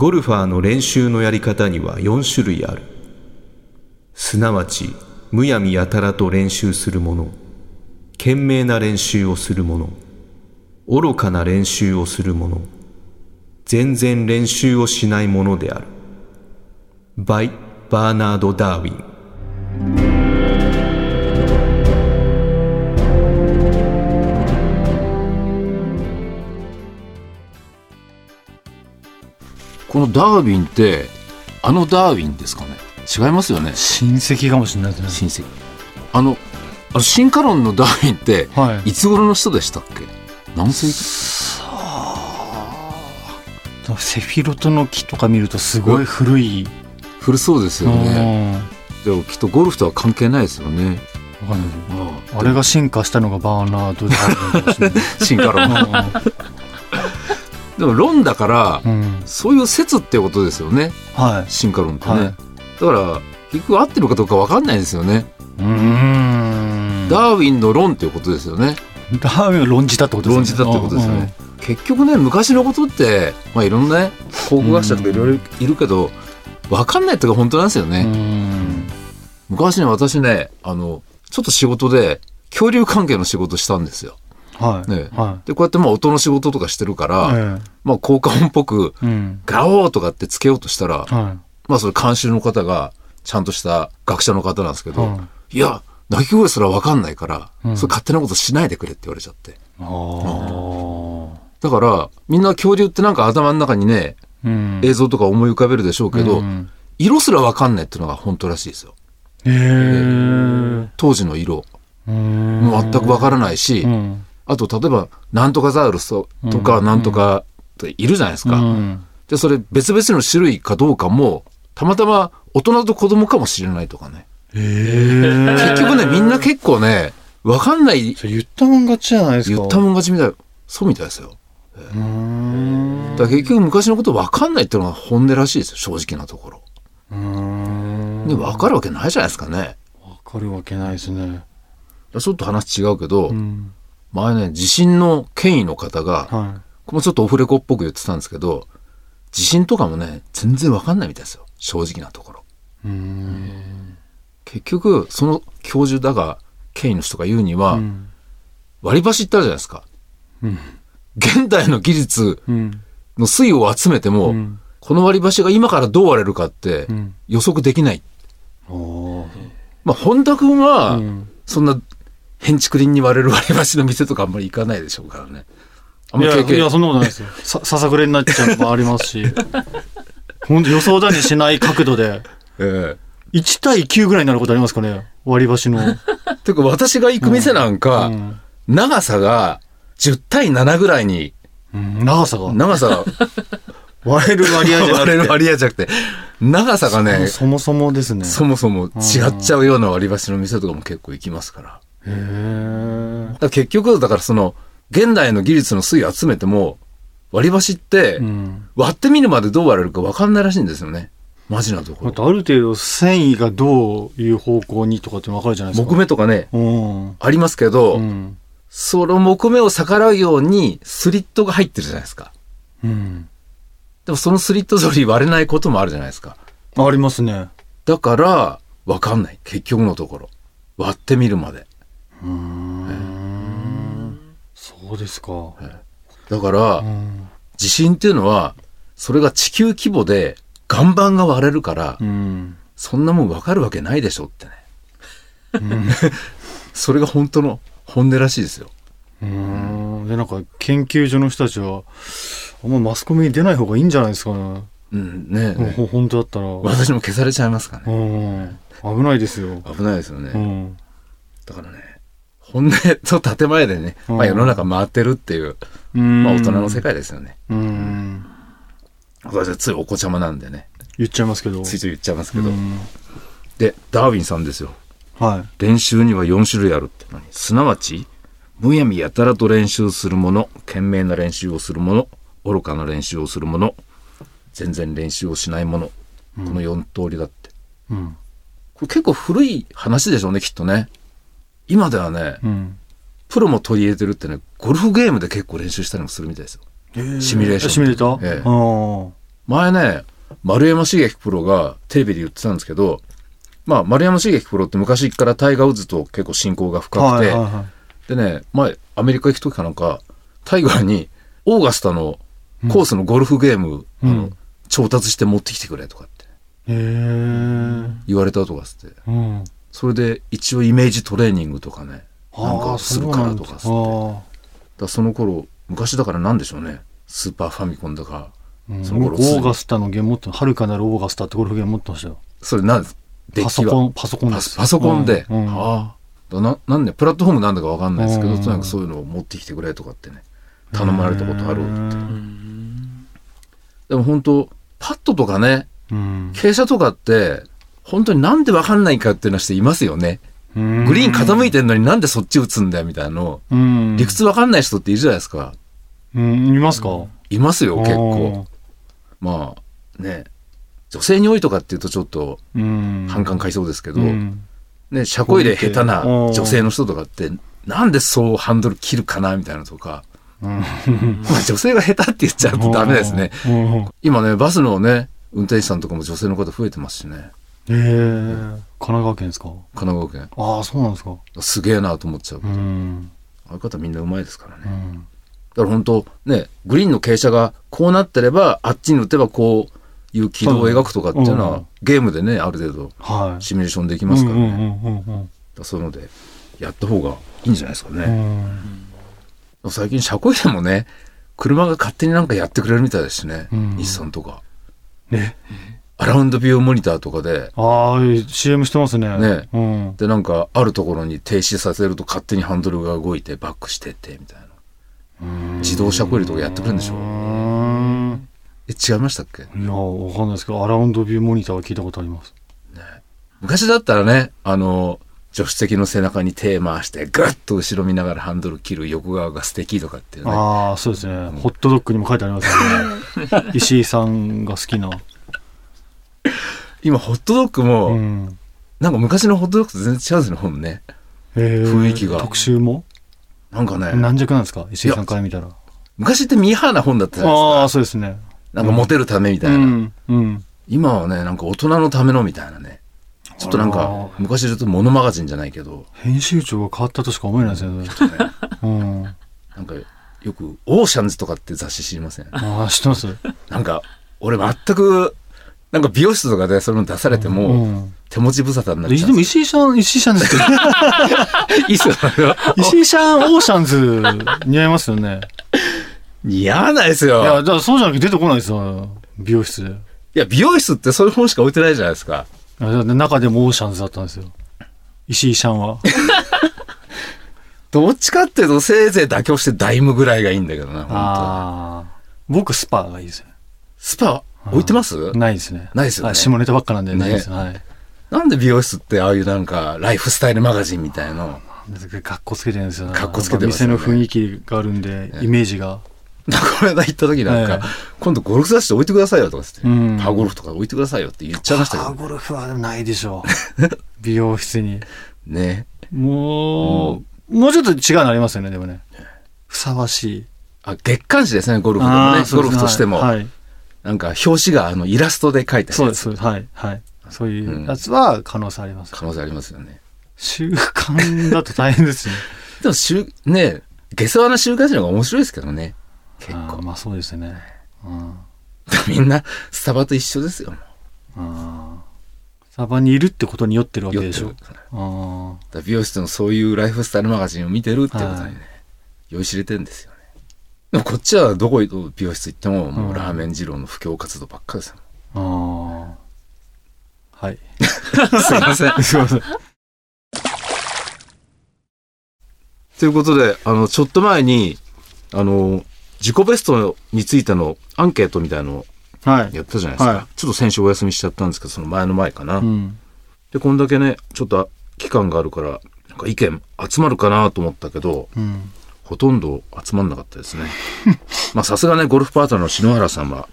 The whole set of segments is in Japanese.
ゴルファーの練習のやり方には4種類ある。すなわち、むやみやたらと練習する者、懸命な練習をする者、愚かな練習をする者、全然練習をしない者である。バイ・バーナード・ダーウィン。このダーウィンってあのダーウィンですかね？違いますよね？親戚かもしれないですね。親戚。あのあの進化論のダーウィンって、はい。い、つ頃の人でしたっけ？何世紀？セフィロトの木とか見るとすごい古い。古そうですよね。うん。でもきっとゴルフとは関係ないですよね。あれが進化したのがバーナード・ダーウィン進化論でも論だから、うんうんそういう説ってことですよねは進化論ってね、はいだから結局合ってるかどうか分かんないですよね、い。うーん。ダダーウィンの論っていうことですよねーウィンを論じたってことですね。論じたってことですよね、結局ね昔のことって、まあ、いろんなね考古学者とかいろいろいるけど分かんないっていうか本当なんですよね、うん。うん昔ね私ねあのちょっと仕事で恐竜関係の仕事したんですよ。はい。ねはでこうやってまあ音の仕事とかしてるから、い。えまあ効果音っぽく。ガオーとかってつけようとしたら、はまあそれ監修の方がちゃんとした学者の方なんですけど、、はいや鳴き声すら分かんないから、うんそれ勝手なことしないでくれって言われちゃって。だからみんな恐竜ってなんか頭の中にねうん。映像とか思い浮かべるでしょうけど、うん色すら分かんないっていうのが本当らしいですよ。へえ。当時の色。うん全く分からないし、うん。あと例えばなんとかザウルスとかうんなんとかっているじゃないですか。うんでそれ別々の種類かどうかもたまたま大人と子供かもしれないとかね。結局ねみんな結構ね分かんない言ったもん勝ちじゃないですか。言ったもん勝ちみたいそうみたいですよ。だから結局昔のこと分かんないっていうのが本音らしいですよ正直なところ。うーん。で分かるわけないじゃないですかね。わかるわけないですね。ちょっと話違うけど、うん。前ね地震の権威の方が、はこれもちょっとオフレコっぽく言ってたんですけど地震とかもね全然分かんないみたいですよ正直なところ。結局その教授だが権威の人が言うには、うん。割り箸ってあるじゃないですか。うん。現代の技術うん。の水を集めても、うんこの割り箸が今からどう割れるかってうん。予測できない。おーまあ、本田君は、うんそんな、変築林に割れる割り箸の店とかあんまり行かないでしょうからね。あんいや、ま経験いや、そんなことないですよ。さ、ささくれになっちゃうのもありますし。本当予想だにしない角度で、え1対9ぐらいになることありますかね割り箸の。えてか私が行く店なんか、うん長さが10対7ぐらいに、うん長さが。長さが割れる割合じゃな。割れる割合じゃなくて、長さがね、そもそもですね。そもそも違っちゃうような割り箸の店とかも結構行きますから。へ結局、だからその、現代の技術の水を集めても、割り箸ってう、ん。割ってみるまでどう割れるか分かんないらしいんですよね。マジなところ。ある程度繊維がどういう方向にとかって分かるじゃないですか。木目とかね、うん。ありますけど、うん。その木目を逆らうようにスリットが入ってるじゃないですか。うん。でもそのスリット通り割れないこともあるじゃないですか。ありますね。だから、分かんない。結局のところ。割ってみるまで。うーん。そうですか。だから、うん。地震っていうのは、それが地球規模で岩盤が割れるから、うん。そんなもん分かるわけないでしょってね。それが本当の本音らしいですよ。うん。で、なんか研究所の人たちは、あんまマスコミに出ない方がいいんじゃないですかね。うん、ねもうほ本当だったら。私も消されちゃいますからね。うん。危ないですよ。危ないですよね。うん。だからね、本音と建前でね、まあ世の中回ってるっていう、うん。まあ大人の世界ですよね。うん。私はついお子ちゃまなんでね、言っちゃいますけど。ついつい言っちゃいますけど。うんで、ダーウィンさんですよ。はい。練習には4種類あるって何？すなわち、むやみやたらと練習するもの、懸命な練習をするもの、愚かな練習をするもの、全然練習をしないもの、この4通りだって。うん。これ結構古い話でしょうね、きっとね。今ではね、うん。プロも取り入れてるってね、ゴルフゲームで結構練習したりもするみたいですよ。シミュレーション。シミュレーター？ええ前ね、丸山茂樹プロがテレビで言ってたんですけど、まあ、丸山茂樹プロって昔からタイガー・ウッズと結構親交が深くて、はいはいはでね、前、アメリカ行く時かなんか、タイガーに、オーガスタのコースのゴルフゲーム、うんあの、調達して持ってきてくれとかって。言われたとかっつって。うん。それで一応イメージトレーニングとかね、なんかするからとか。だその頃、昔だからなんでしょうね。スーパーファミコンだか、あ。うんその頃僕オーガスタのゲーム持って、はるかなるオーガスタってゴルフゲーム持ってましたよ。それなんですパソコン、パソコンです。パソコンで？うんうんああ。だな、なんで、プラットフォームなんだかわかんないですけど、うんとにかくそういうのを持ってきてくれとかってね、頼まれたことあるって。でも本当パッドとかね、うん。傾斜とかって、本当になんでわかんないかっていうのは人いますよね。うんグリーン傾いてんのになんでそっち打つんだよみたいなの。うん。理屈わかんない人っているじゃないですか。うん、いますか？いますよ、結構。。まあ、ね。女性に多いとかっていうとちょっとうん。反感買いそうですけど、うんね、車庫入れ下手なうん女性の人とかって、なんでそうハンドル切るかなみたいなのとか。うん。まあ女性が下手って言っちゃうとダメですね。うん。今ね、バスのね、運転手さんとかも女性の方増えてますしね。ええ神奈川県ですか？神奈川県。ああ、そうなんですか。すげえなと思っちゃう。うん。ああいう方みんなうまいですからね。うん。だから本当ね、グリーンの傾斜がこうなってれば、あっちに打てばこういう軌道を描くとかっていうのは、うんゲームでね、ある程度はい。シミュレーションできますからね。だそういうので、やった方がいいんじゃないですかうね。ん。最近車庫入れもね、車が勝手になんかやってくれるみたいですしね。うん日産とか。ね。アラウンドビューモニターとかで、ああ、CM してますね。ねうん。で、なんか、あるところに停止させると勝手にハンドルが動いてバックしてって、みたいな。自動車庫入れとかやってくれるんでしょ？う。え、違いましたっけ？いや、わかんないですけど、アラウンドビューモニターは聞いたことあります。昔だったらね、あの、助手席の背中に手回して、ぐっと後ろ見ながらハンドル切る横側が素敵とかっていうね。ああ、そうですね。ホットドッグにも書いてありますよね。石井さんが好きな。今、ホットドッグも、うん。なんか昔のホットドッグと全然違うんですね、ほんね。えー雰囲気が特集も？なんかね、軟弱なんですか？石井さんから見たら。昔ってミーハーな本だったじゃないああ、ですか。そうですね。なんかモテるためみたいな。うん。うん。今はね、なんか大人のためのみたいなね。ちょっとなんあかー、昔ちょっとモノマガジンじゃないけど、編集長が変わったとしか思えないですよね。うん。なんか、よく、オーシャンズとかって雑誌知りません？ああ、知ってますなんか、俺全く、なんか美容室とかでそれの出されても、うん。手持ち無沙汰になっちゃうんです石井さん、石井さんですけど、よ。いいっすよ。石井さん、オーシャンズ似合いますよね。似合わないですいや、よ。だからそうじゃなくて出てこないですよ。美容室で。いや、美容室ってそういう本しか置いてないじゃないですか。中でもオーシャンズだったんですよ。石井さんは。どっちかっていうと、せいぜい妥協してダイムぐらいがいいんだけどな、本当。僕、スパがいいですよ。スパ置いてます？ないですね。ないですよねはい下ネタばっかなんで、ないです。ねはい。なんで美容室ってああいうなんか、ライフスタイルマガジンみたいの、かっこつけてるんですよ。かっこつけてますよね店の雰囲気があるんで、イメージが。この間行った時なんか、ええ今度ゴルフ雑誌置いてくださいよとかつって、うんパワーゴルフとか置いてくださいよって言っちゃいましたけど、パーゴルフはないでしょう。美容室に。ね。もう、もうちょっと違うのありますよね、でもね。ふさわしい。あ、月刊誌ですね、ゴルフでもね。ゴルフとしても。はい。はいなんか表紙があのイラストで描いてあそうです。はい。はい。そういうやつは可能性あります。可能性ありますよね。習慣だと大変ですね。でも週、ね、下世話な週刊誌の方が面白いですけどね。結構。まあそうですね。うん。みんなスタバと一緒ですよ。あーサバにいるってことに酔ってるわけでしょあら美容室のそういうライフスタイルマガジンを見てるってことにね、はい酔いしれてんですよね。でもこっちはどこ美容室行っても、もううんラーメン二郎の布教活動ばっかですよ。ーあー。はい。すいません。すいません。ということで、あの、ちょっと前に、あの、自己ベストについてのアンケートみたいのをはい。やったじゃないですか。はいちょっと先週お休みしちゃったんですけど、その前の前かな。うん。で、こんだけね、ちょっと期間があるから、なんか意見集まるかなと思ったけど、うん。ほとんど集まんなかったですね。まあさすがね、ゴルフパートナーの篠原さんは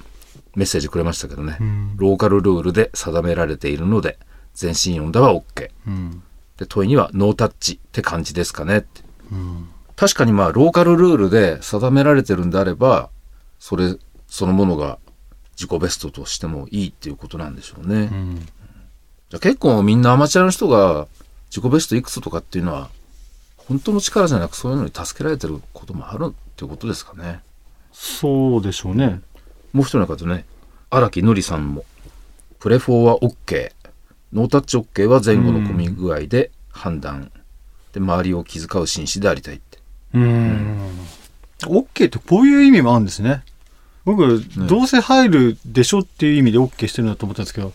メッセージくれましたけどね、うん。ローカルルールで定められているので、全身読んだは OK。うん。で、問いにはノータッチって感じですかねって。うん。確かにまあ、ローカルルールで定められてるんであれば、それ、そのものが自己ベストとしてもいいっていうことなんでしょうね。うん。じゃあ結構みんなアマチュアの人が自己ベストいくつとかっていうのは、本当の力じゃなくそういうのに助けられてることもあるっていうことですかね。そうでしょうね。もう一人の方ね、荒木のりさんも、プレフォーは OK、ノータッチ OK は前後の混み具合で判断。で、周りを気遣う紳士でありたいって。うん。OK ってこういう意味もあるんですね。僕、どうせ入るでしょっていう意味で OK してるんだと思ったんですけど、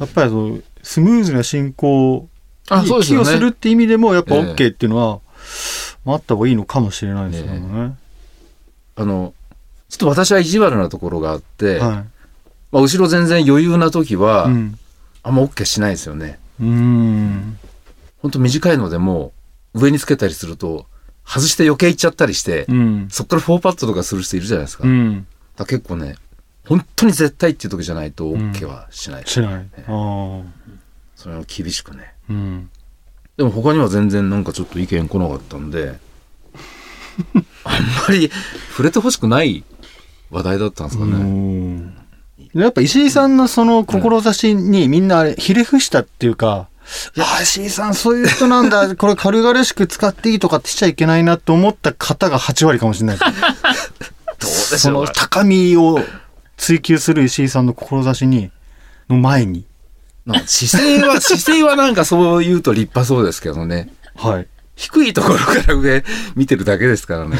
やっぱりそのスムーズな進行あ、にそうですよね。寄与するって意味でも、やっぱええ OK っていうのは、まああった方がいいのかもしれないですよね。あの、ちょっと私は意地悪なところがあって、はまあ、後ろ全然余裕な時は、い。うん。あんま OK しないですよね。うん。ほんと短いのでも、上につけたりすると、外して余計いっちゃったりして、うん。そっから4パットとかする人いるじゃないですか。うん。ら結構ね、本当に絶対っていう時じゃないと OK はしない。しない。ああ。それは厳しくね。うん。でも他には全然なんかちょっと意見来なかったんで、あんまり触れてほしくない話題だったんですかうね。んやっぱ石井さんのその志にみんなあれひれ伏したっていうか、いや、石井さんそういう人なんだ、これ軽々しく使っていいとかってしちゃいけないなと思った方が8割かもしれない。どうでしそのょうか。高みを追求する石井さんの志に、の前に。姿勢は、姿勢はなんかそう言うと立派そうですけどね。はい。低いところから上見てるだけですからね。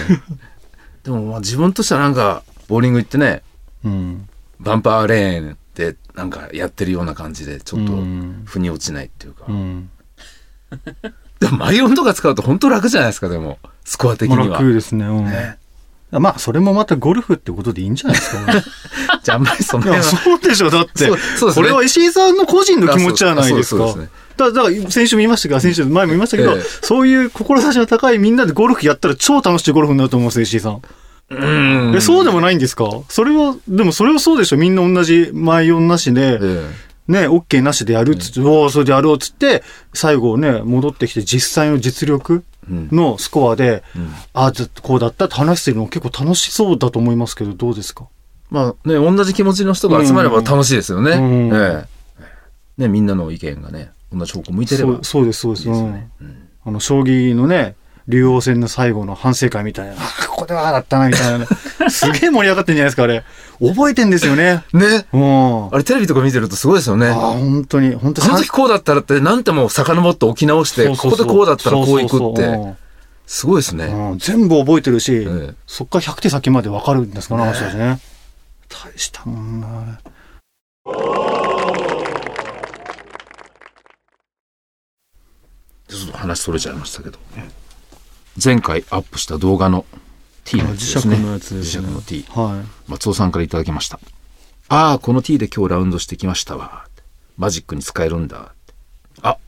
でもまあ自分としてはなんか、ボーリング行ってね、うん。バンパーレーンでなんかやってるような感じで、ちょっとうん腑に落ちないっていうか。うん。でもマイオンとか使うと本当楽じゃないですか、でも。スコア的まあには。楽ですね。うん。ねまあ、それもまたゴルフってことでいいんじゃないですか。じゃああんまりそのいや、辺は。そうでしょ、だって。ねこれは石井さんの個人の気持ちじゃないですか。だだから、先週も言いましたが、先週前も言いましたけど、ええそういう志の高いみんなでゴルフやったら超楽しいゴルフになると思うんですよ、石井さん。うんえそうでもないんですか？それは、でもそれはそうでしょみんな同じ前音なしで、えね、OK なしでやるっつって、おお、それでやろうっつって、最後ね、戻ってきて実際の実力うんのスコアで、うん。ああ、ずっとこうだったって話してるの結構楽しそうだと思いますけど、どうですか？まあね、同じ気持ちの人が集まれば楽しいですよね。うん。ええ。ね、みんなの意見がね、同じ方向向いてれば。そうそうです、そうです。いいですうん。あの、将棋のね、竜王戦の最後の反省会みたいな、ここではだったな、みたいな。すげえ盛り上がってんじゃないですか、あれ。覚えてんですよね。ね。うん。あれテレビとか見てるとすごいですよね。あ本当に、本当の時こうだったらって何ても遡って置き直して、ここでこうだったらこういくって、すごいですね。うんうん全部覚えてるし、ええそっから100手先まで分かるんですかね、あの人たちね。大したもんな。ちょっと話それちゃいましたけど。前回アップした動画の T のやつですね。磁石のやつですね磁石の T。はい。松尾さんからいただきました。ああ、この T で今日ラウンドしてきましたわ。マジックに使えるんだ。あ、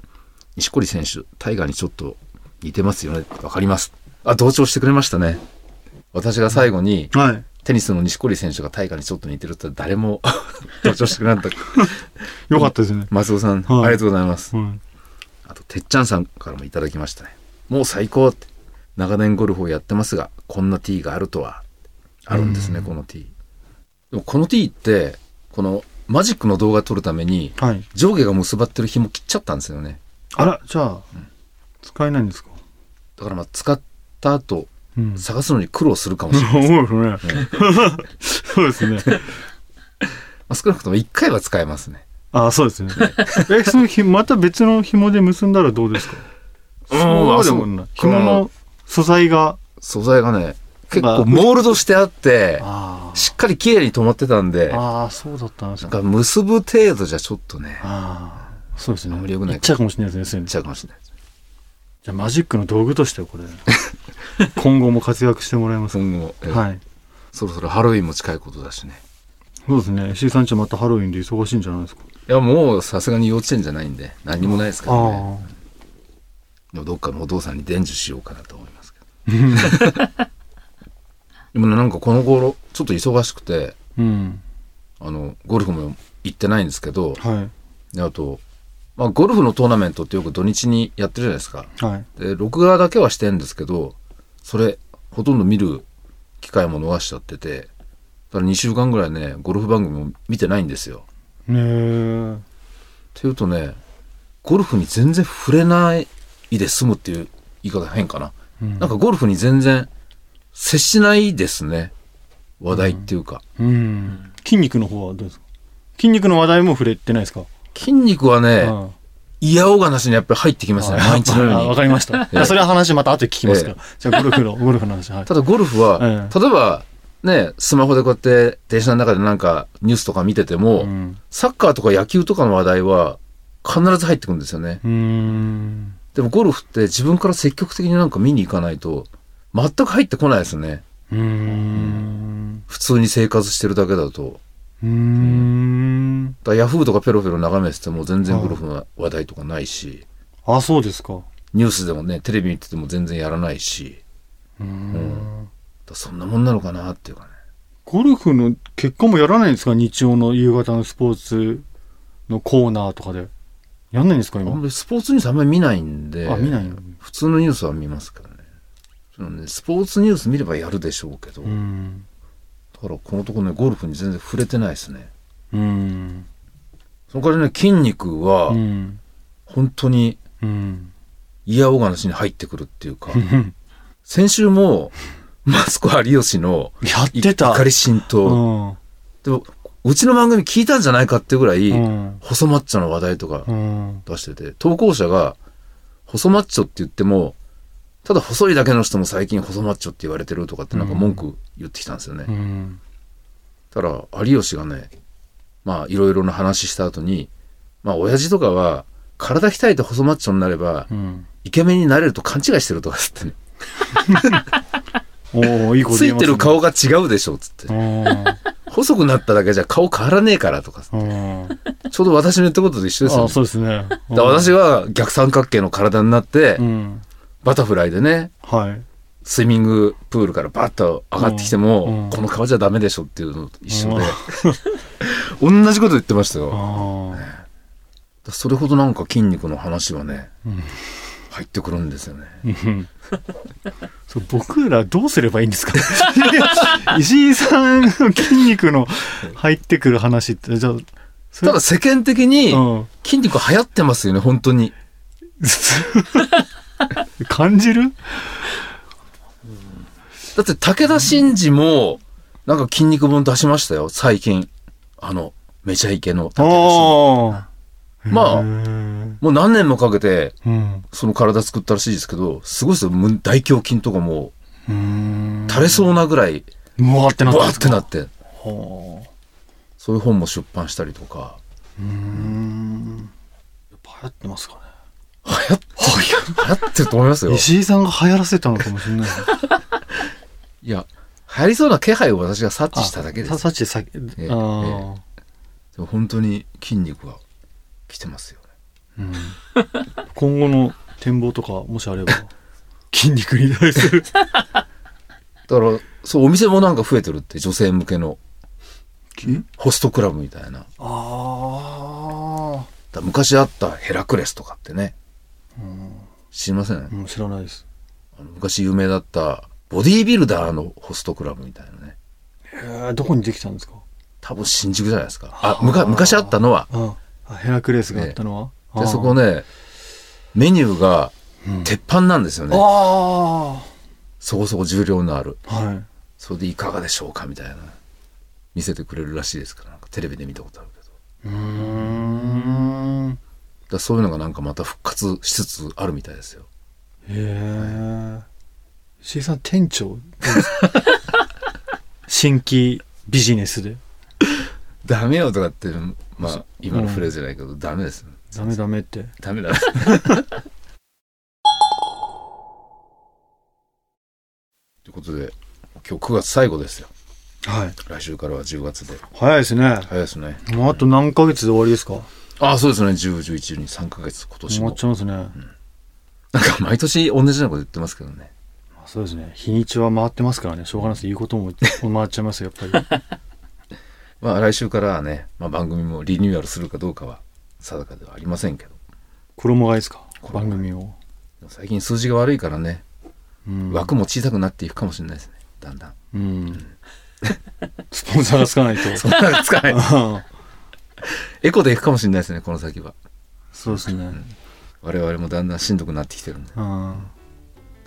錦織選手、タイガーにちょっと似てますよね。わかります。あ、同調してくれましたね。私が最後に、はい。テニスの錦織選手がタイガーにちょっと似てるって誰も 同調してくれなかった。よかったですね。松尾さん、はいありがとうございます。はい。あと、てっちゃんさんからもいただきましたね。もう最高って。長年ゴルフをやってますが、こんな T があるとは。あるんですね、この T。でもこの T って、このマジックの動画撮るために、はい。上下が結ばってる紐切っちゃったんですよね。あら、じゃあ、使えないんですか？だからまあ使った後、うん。探すのに苦労するかもしれない。そうですね。そうですね。まあ、少なくとも1回は使えますね。あそうですね。え、そのひ、また別の紐で結んだらどうですか？うんそうでもない。紐の素材が。素材がね、結まあ構モールドしてあって、あしっかり綺麗に止まってたんで、ああ、そうだったんですか。か結ぶ程度じゃちょっとね、ああ、そうですね。あんまり良くないいっちゃうかもしれないですね。いっちゃうかもしれないです。じゃあマジックの道具としてこれ、今後も活躍してもらいます。今後、えはい。そろそろハロウィンも近いことだしね。そうですね。石井さんちまたハロウィンで忙しいんじゃないですか？いや、もうさすがに幼稚園じゃないんで、何にもないですからね。あでもどっかのお父さんに伝授しようかなと思います。でもね、なんかこの頃、ちょっと忙しくて、あ。うん。あの、ゴルフも行ってないんですけど、はい。であと、まあ、ゴルフのトーナメントってよく土日にやってるじゃないですか。はい。で、録画だけはしてんですけど、それ、ほとんど見る機会も逃しちゃってて、だから2週間ぐらいね、ゴルフ番組も見てないんですよ。ねえ。っていうとね、ゴルフに全然触れないで済むっていう言い方変かな。うんなんかゴルフに全然接しないですね。話題っていうか。うん。筋肉の方はどうですか？筋肉の話題も触れてないですか？筋肉はね、うん嫌おがなしにやっぱり入ってきますね。毎日のように。かりました。いやそれは話また後で聞きますからえ。じゃあゴルフの、ゴルフの話。はい。ただゴルフは、え例えばね、スマホでこうやって電車の中でなんかニュースとか見てても、うんサッカーとか野球とかの話題は必ず入ってくるんですよね。でもゴルフって自分から積極的になんか見に行かないと全く入ってこないですね。うーん。普通に生活してるだけだと。うーん。だヤフーとかペロペロ眺めてても全然ゴルフの話題とかないし、あ、そうですか。ニュースでもね、テレビ見てても全然やらないし、うーん。だそんなもんなのかなっていうかね。ゴルフの結果もやらないんですか？日曜の夕方のスポーツのコーナーとかで。やんないんですか今？スポーツニュースあんまり見ないんで、あ、見ないの？普通のニュースは見ますけどね。そのねスポーツニュース見ればやるでしょうけど、だうん。からこのところね、ゴルフに全然触れてないですね。うん。その代わりね、筋肉はうん。本当にうん。嫌おがなしに入ってくるっていうか、先週も、マスコ有吉のやってた。怒り浸透、うん。でも、うちの番組聞いたんじゃないかっていうぐらい、うん。細マッチョの話題とかうん。出してて、投稿者が、細マッチョって言っても、ただ細いだけの人も最近細マッチョって言われてるとかってなんか文句言ってきたんですよね。うん。たら、有吉がね、まあ、いろいろな話した後に、まあ、親父とかは、体鍛えて細マッチョになれば、うん。イケメンになれると勘違いしてるとかっつってね、おおいいことついてる顔が違うでしょっつって。うん。細くなっただけじゃ顔変わらねえからとか、うん。ちょうど私の言ったことと一緒ですよ、あ、ね。そうですね。だから私は逆三角形の体になって、うん。バタフライでね、はい。スイミングプールからバッと上がってきても、うんこの顔じゃダメでしょっていうのと一緒で、同じこと言ってましたよ。だかあらそれほどなんか筋肉の話はね、ん入ってくるんですよね。あ。うん。そう僕らどうすればいいんですか？石井さんの筋肉の入ってくる話って、じゃあ、ただ世間的にうん。筋肉流行ってますよね、本当に。感じる？だって武田真治も、なんか筋肉本出しましたよ、最近。あの、めちゃイケの武田真治。まあもう何年もかけて、うん。その体作ったらしいですけど、すごいですよ。む大胸筋とかもうーん。垂れそうなぐらい、うわーってなったんですか？ってなって、はあ。そういう本も出版したりとか。うーん。やっぱ流行ってますかね。流行って、流行ってると思いますよ。石井さんが流行らせたのかもしれない。いや、流行りそうな気配を私が察知しただけです。ささっちさ、ええああ。でも本当に筋肉が来てますよね。うん今後の展望とかもしあれば 筋肉に対するだから、そう、お店もなんか増えてるって、女性向けのホストクラブみたいな。あら昔あったヘラクレスとかってね。知りません、あ、うん、知らないです昔有名だったボディービルダーのホストクラブみたいなね。へえどこにできたんですか？多分新宿じゃないですか。あ、昔あったのは。ああヘラクレスがあったのは、あで、あそこね、メニューが鉄板なんですよね。あそこそこ重量のある。あはい。それでいかがでしょうかみたいな。見せてくれるらしいですから、テレビで見たことあるけど。うーん。だそういうのがなんかまた復活しつつあるみたいですよ。へえ。石井さん店長？新規ビジネスで。ダメよとかって、まあ、今のフレーズじゃないけど、ダメです。ダメダメってダメだ。ということで、今日9月最後ですよ。はい来週からは10月で。早いですね早いですね。もうあと何ヶ月で終わりですか？ああ、そうですね。10、11、12、3ヶ月、今年も終わっ。ちゃいますね、なんか毎年同じようなこと言ってますけどね。そうですね日にちは回ってますからねしょうがないですいいことも回っちゃいますよやっぱりまあ来週からはね、まあ番組もリニューアルするかどうかは定かではありませんけど。衣替えですか？番組を、最近数字が悪いからね、うん、枠も小さくなっていくかもしれないですね。だんだん。うんスポンサーがつかないと。そんなのつかない。うんエコで行くかもしれないですね、この先は。そうですね。我々もだんだんしんどくなってきてるんで。うん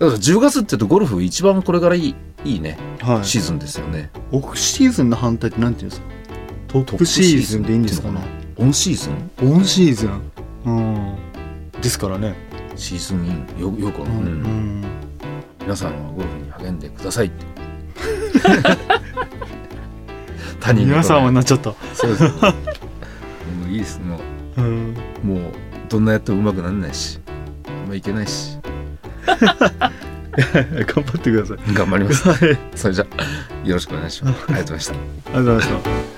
だから10月って言うとゴルフ一番これからいい、いいね、はい。シーズンですよね。オフシーズンの反対ってなんていうんですか？トップシーズンでいいんですかねオンシーズン？オンシーズン。うん。ですからね。シーズンイン。よ、よく、ううんん。皆さんはゴルフに励んでくださいって。他人の皆さんはなっちゃった。そうです。もういいです。もうん。う、もう、どんなやっても上手くならないし、あんまいけないし、頑張ってください。頑張ります。はい。それじゃあ、よろしくお願いします。ありがとうございました。ありがとうございました。